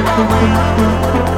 away.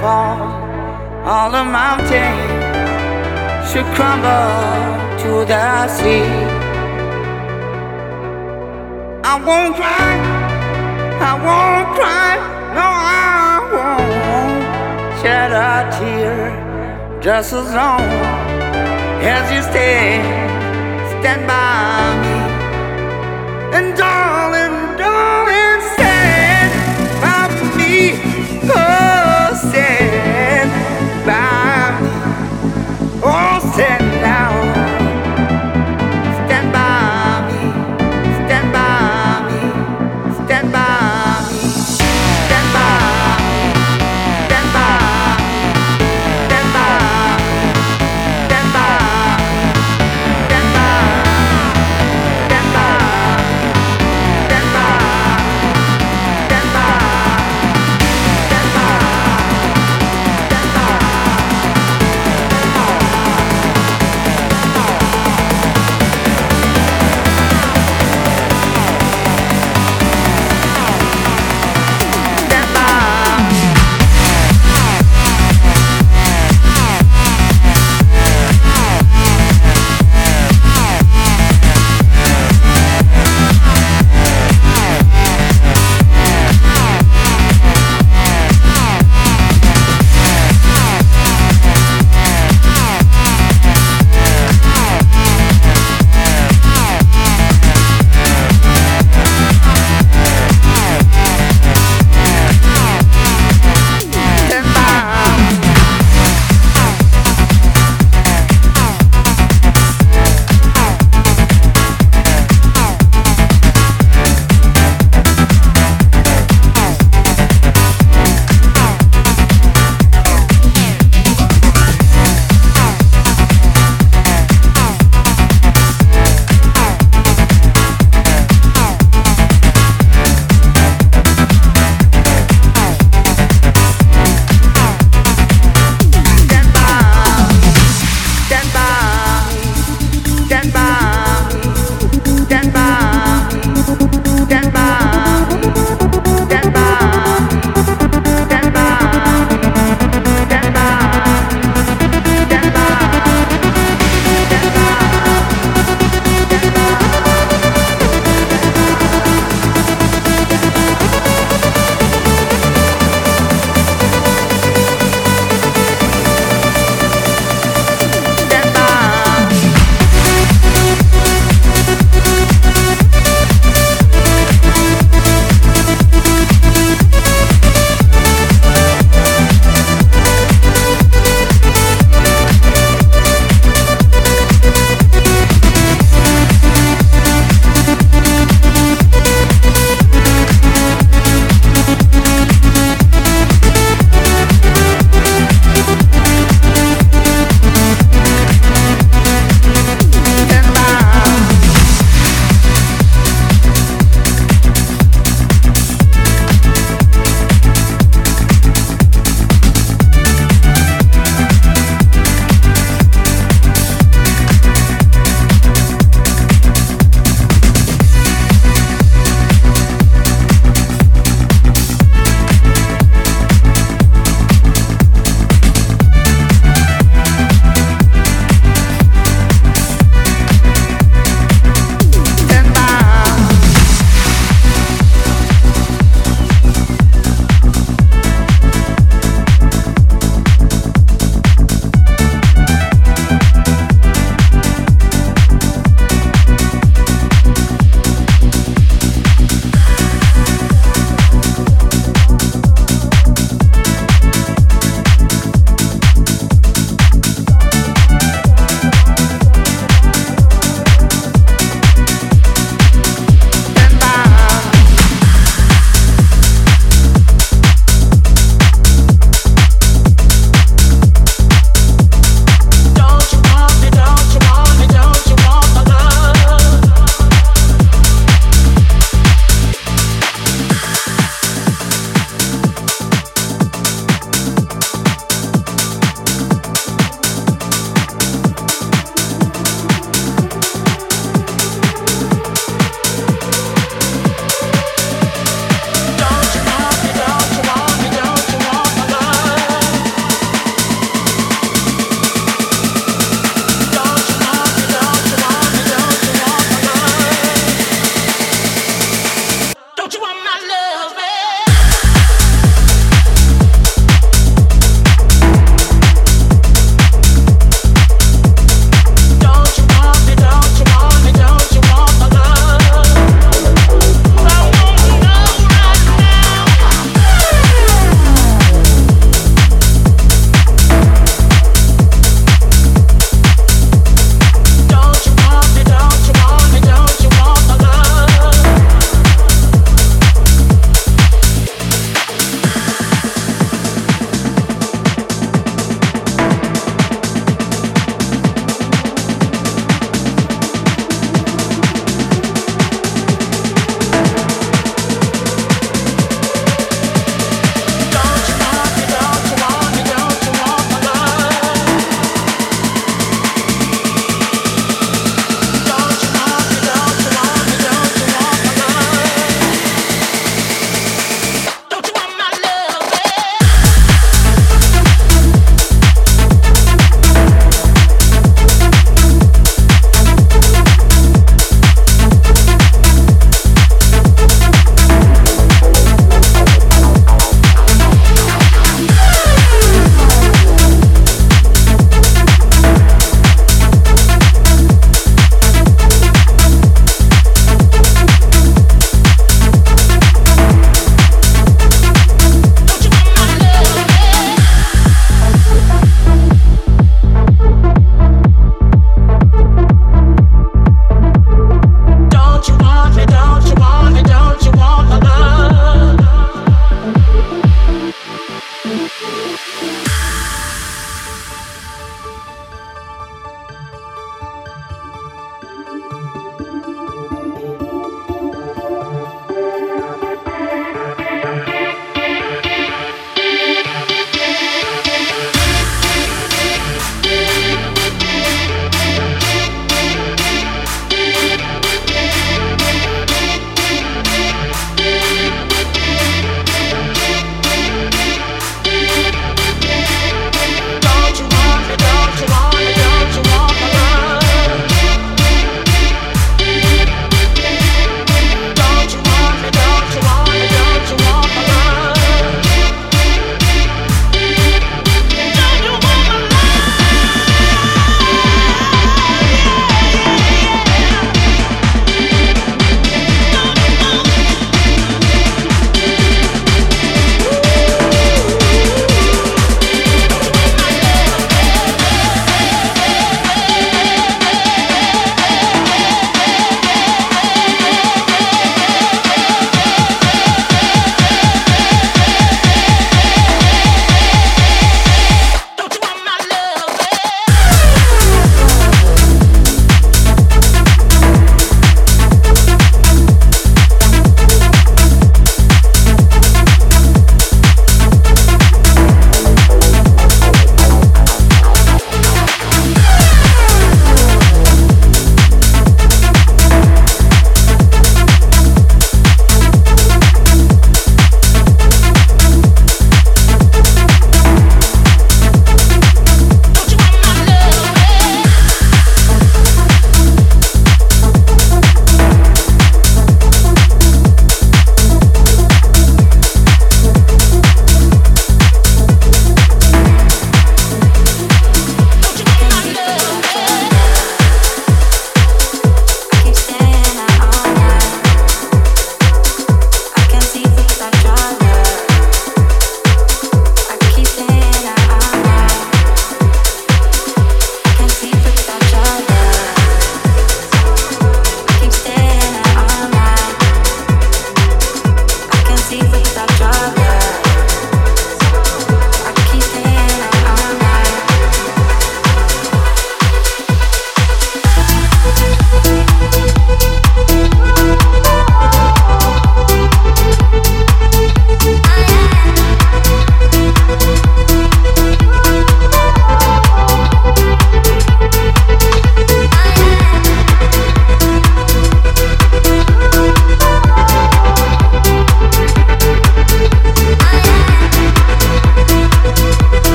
Fall. All the mountains should crumble to the sea. I won't cry, I won't cry, no, I won't shed a tear just as long as you stay, stand by me. And darling, darling, stand by me. Oh, stand by me. Oh, stand.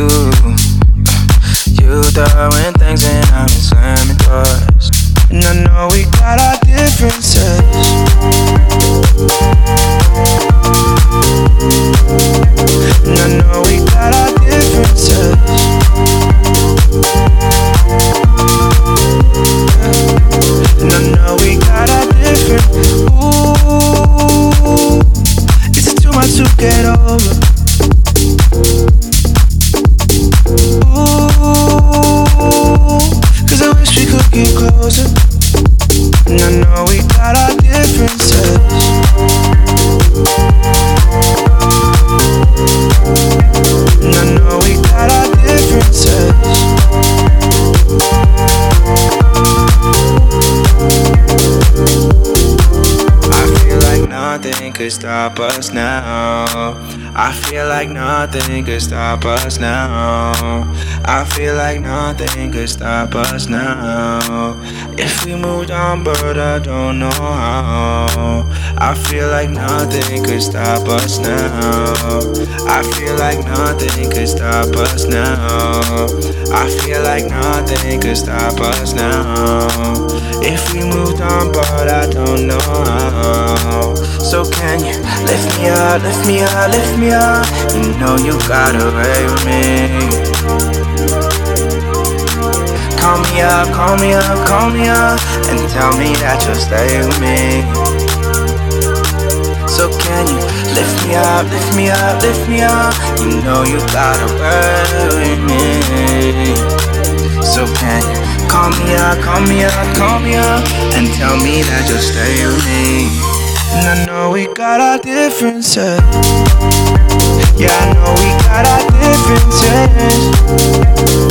You, you throwing things and I'm slamming doors. And I know we got our differences. And I know we got our differences. And I know we got our different. Ooh, it's too much to get over. Stop us now. I feel like nothing could stop us now. I feel like nothing could stop us now. If we moved on, but I don't know how. I feel like nothing could stop us now. I feel like nothing could stop us now. I feel like nothing could stop us now. If we moved on, but I don't know. So can you lift me up, lift me up, lift me up? You know you got away with me. Call me up, call me up, call me up, and tell me that you'll stay with me. So can you lift me up, lift me up, lift me up? You know you gotta with me. So can you call me up, call me up, call me up, and tell me that you'll stay with me? And I know we got our differences. Yeah, I know we got our differences.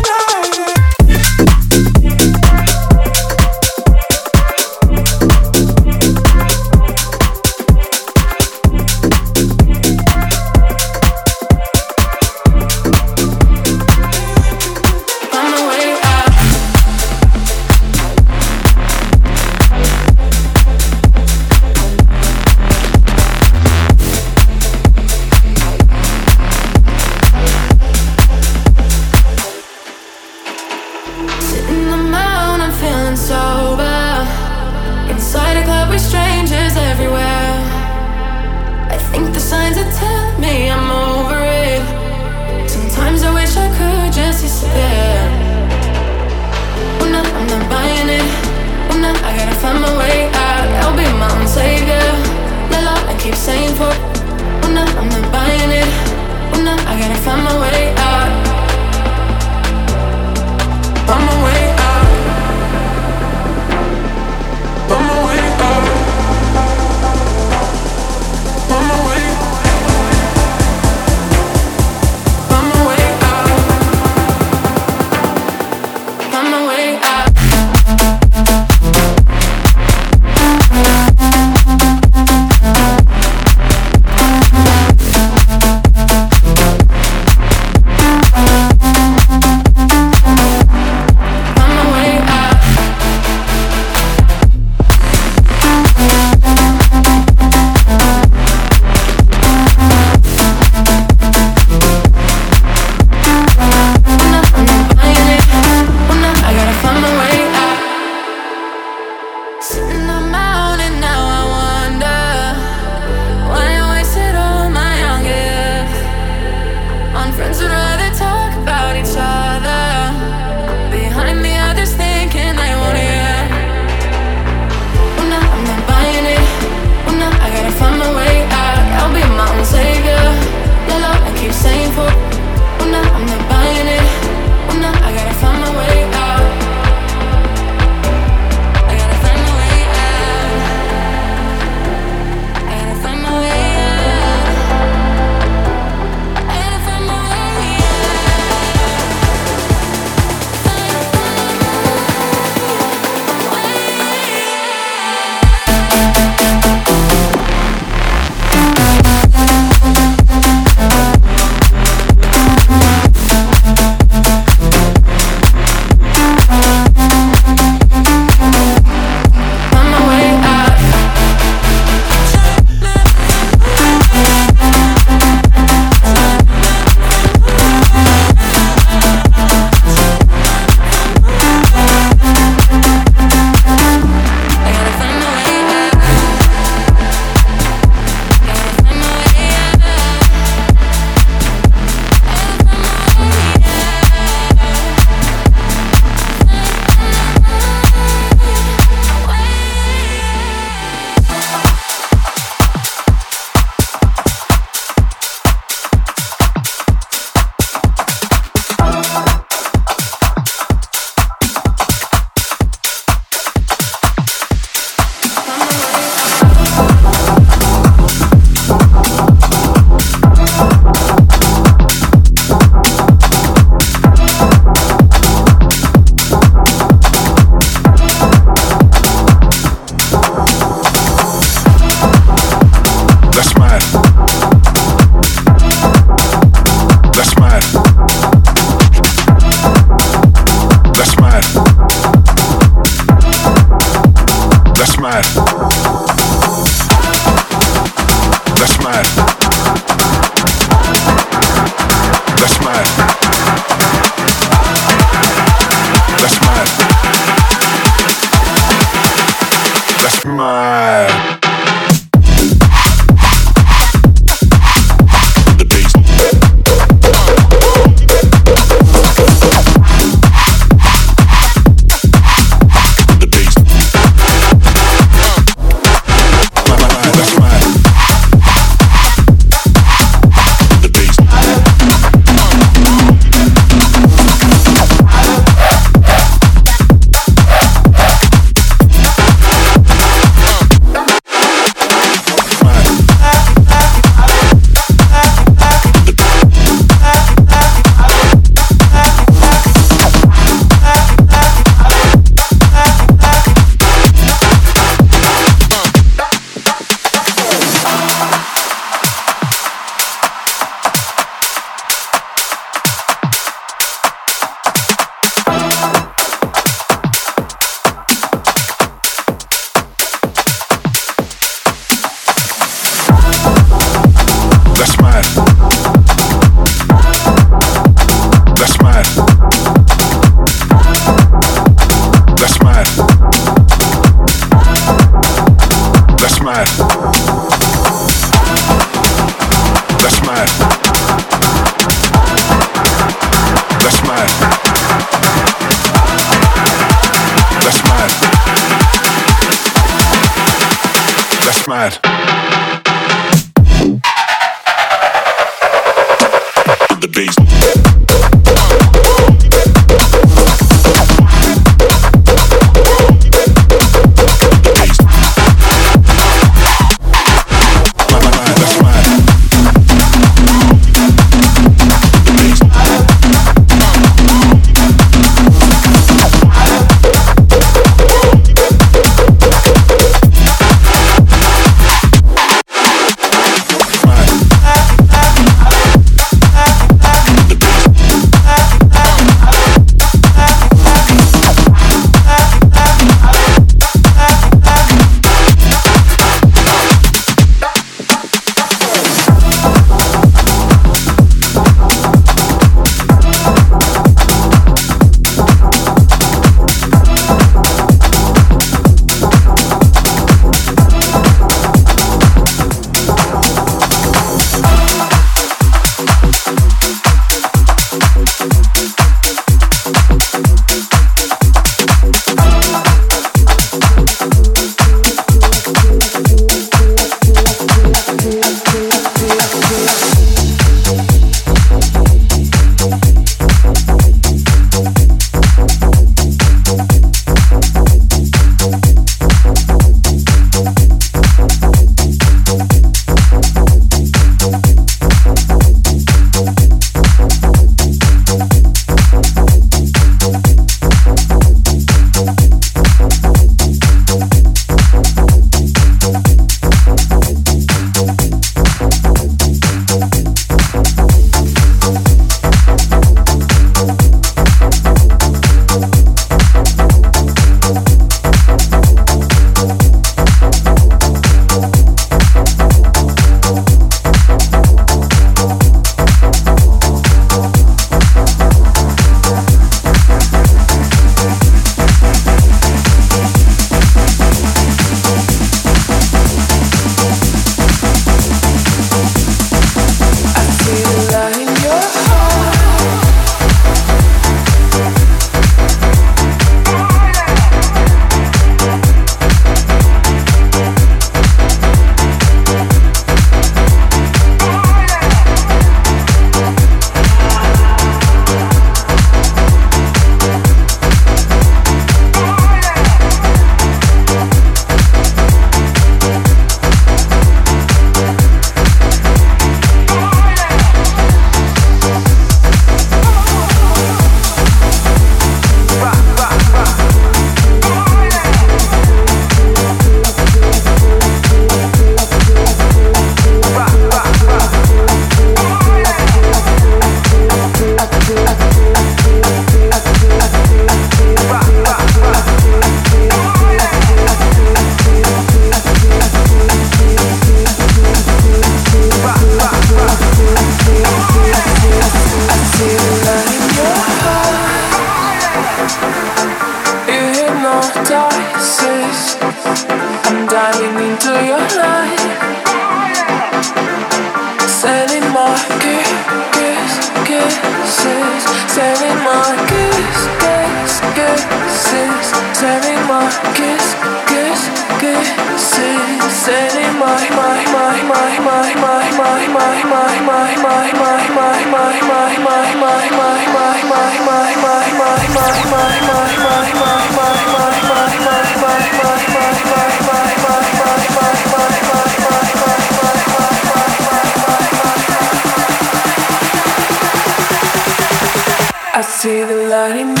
Anybody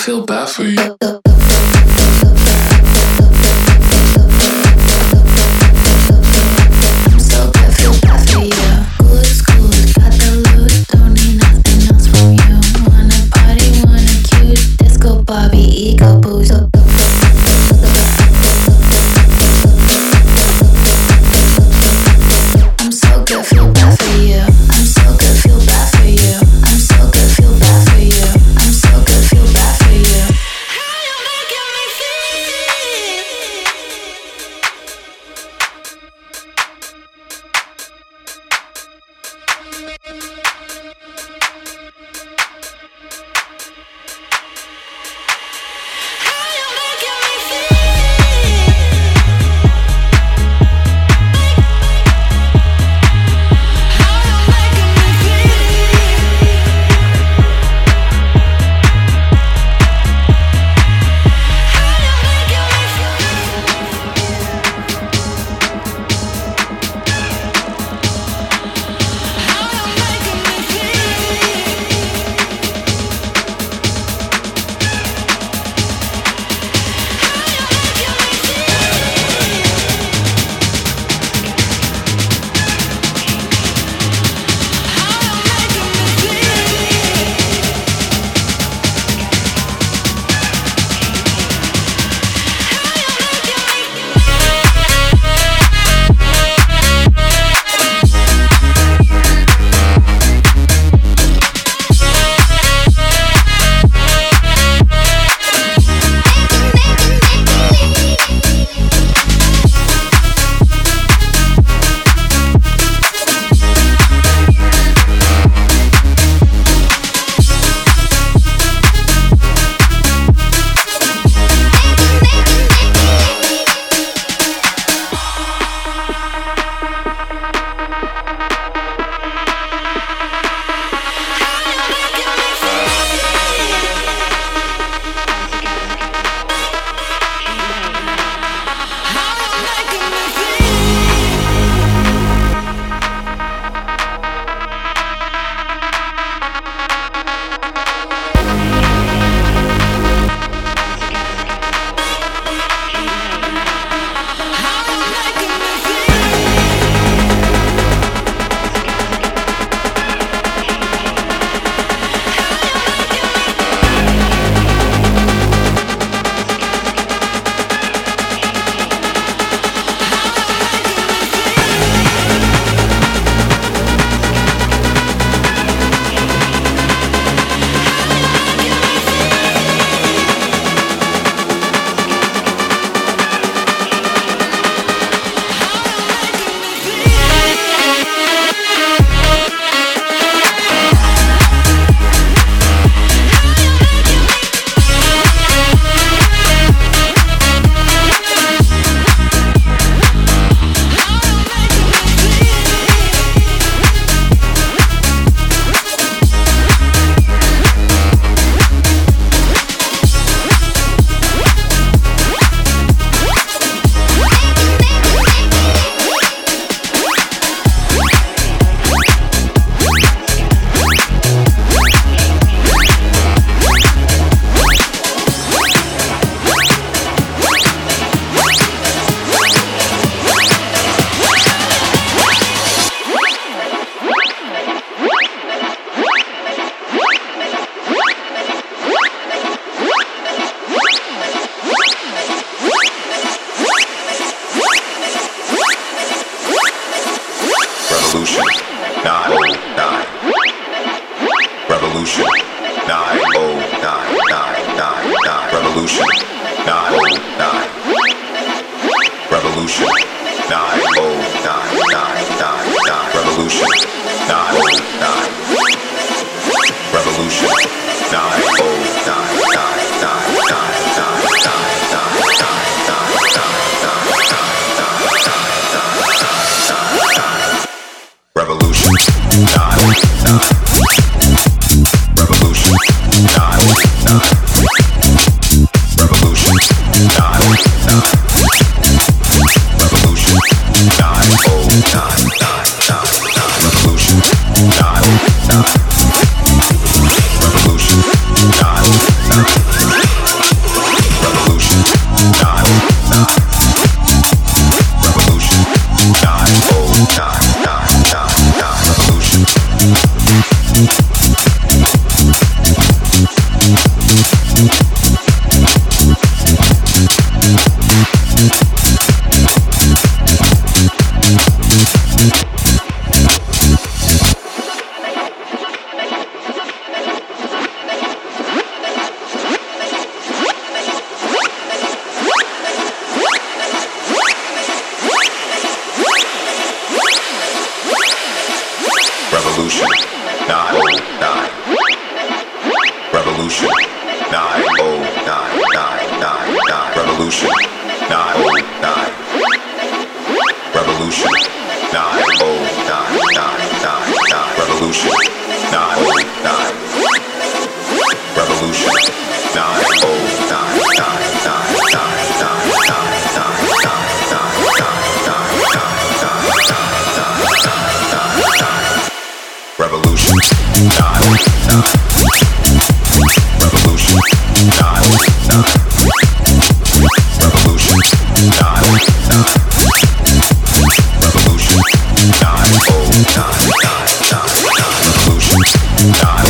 feel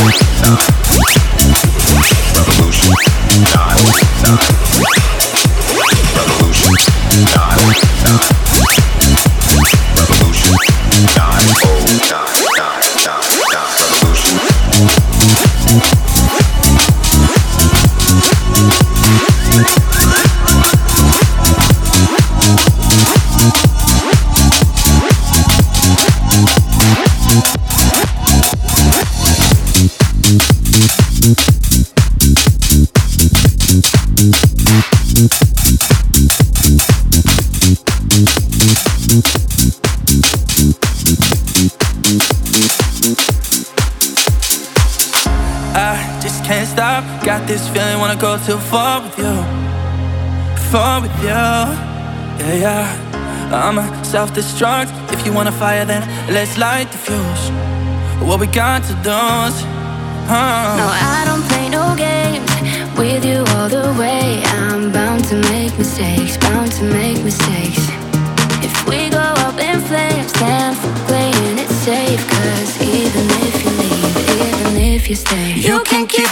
too I'ma self-destruct. If you wanna fire, then let's light the fuse. What we got to do is, huh? No, I don't play no games with you all the way. I'm bound to make mistakes, bound to make mistakes. If we go up in flames, then for playing it safe. Cause even if you leave, even if you stay, you can keep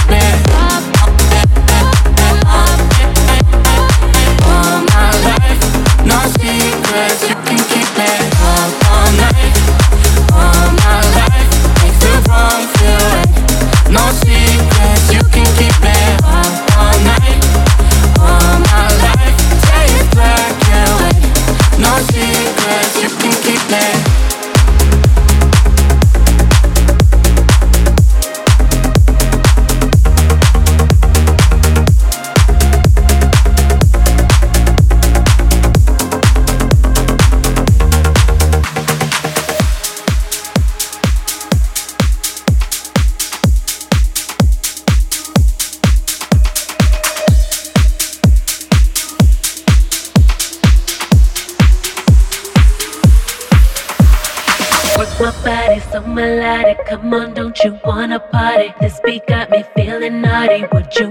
Come on, don't you wanna party? This beat got me feeling naughty. Would you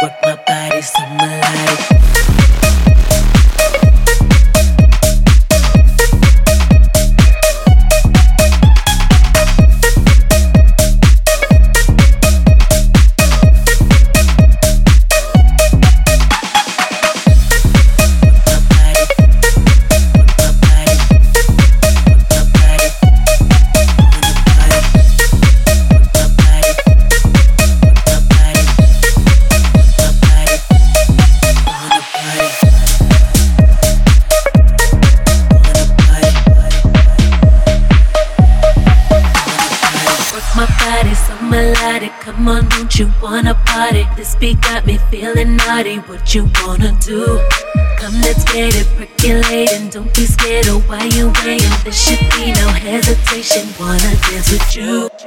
Work my body, sum my life. Don't be scared of why you away. There should be no hesitation. Wanna dance with you.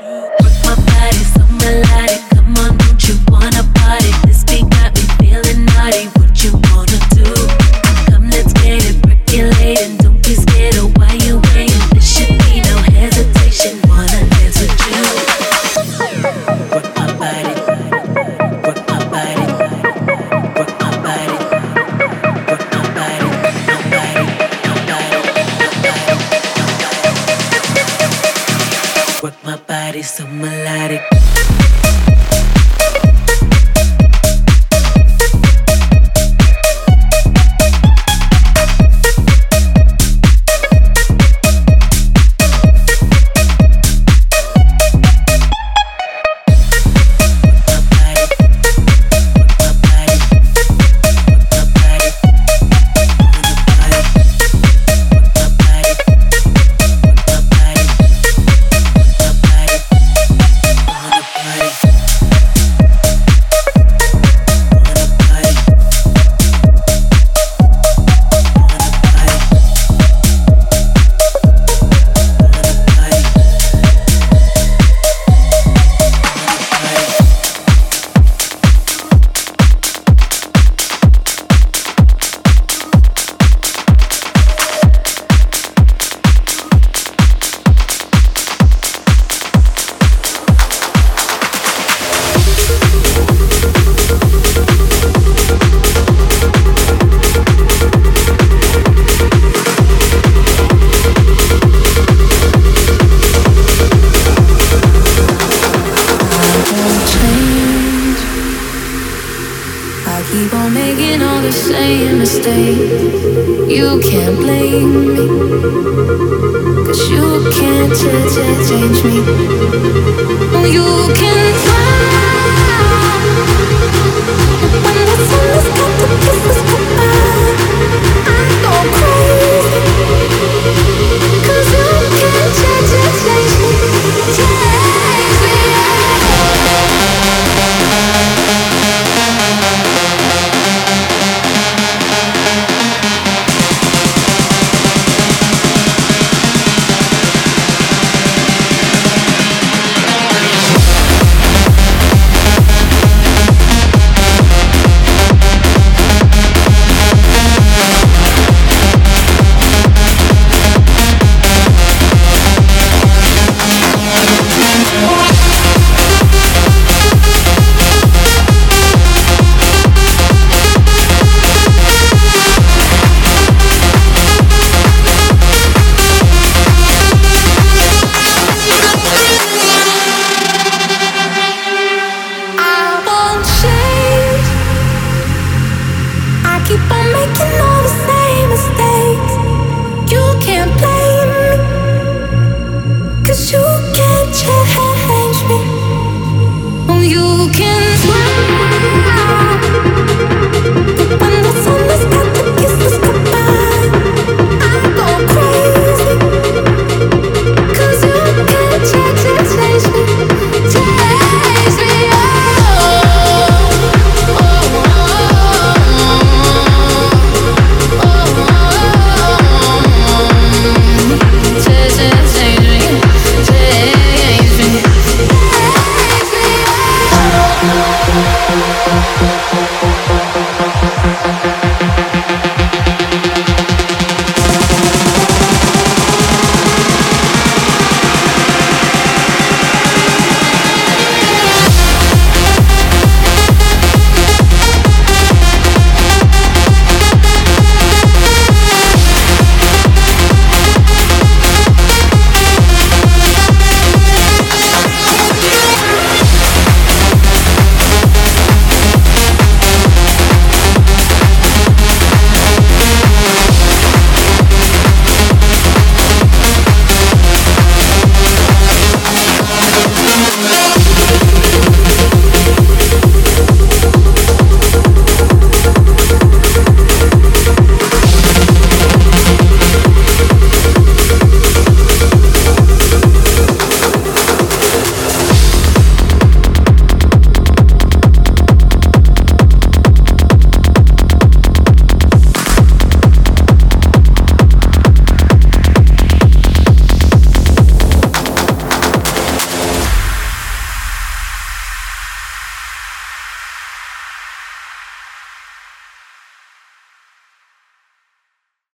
breaking up.